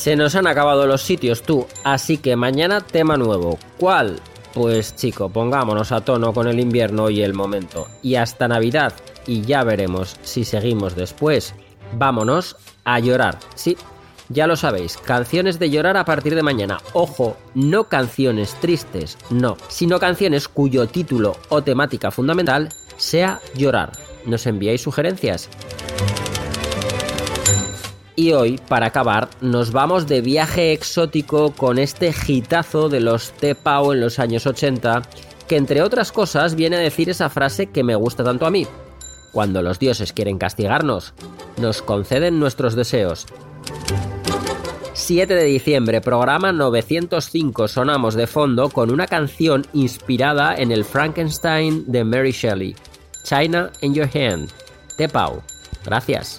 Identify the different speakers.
Speaker 1: Se nos han acabado los sitios tú, así que mañana tema nuevo. ¿Cuál? Pues chico, pongámonos a tono con el invierno y el momento. Y hasta Navidad, y ya veremos si seguimos después. Vámonos a llorar. Sí, ya lo sabéis, canciones de llorar a partir de mañana. Ojo, no canciones tristes, no, sino canciones cuyo título o temática fundamental sea llorar. ¿Nos enviáis sugerencias? Y hoy, para acabar, nos vamos de viaje exótico con este gitazo de los T-Pau en los años 80, que entre otras cosas viene a decir esa frase que me gusta tanto a mí. Cuando los dioses quieren castigarnos, nos conceden nuestros deseos. 7 de diciembre, programa 905, sonamos de fondo con una canción inspirada en el Frankenstein de Mary Shelley. China in Your Hand. Te Pau. Gracias.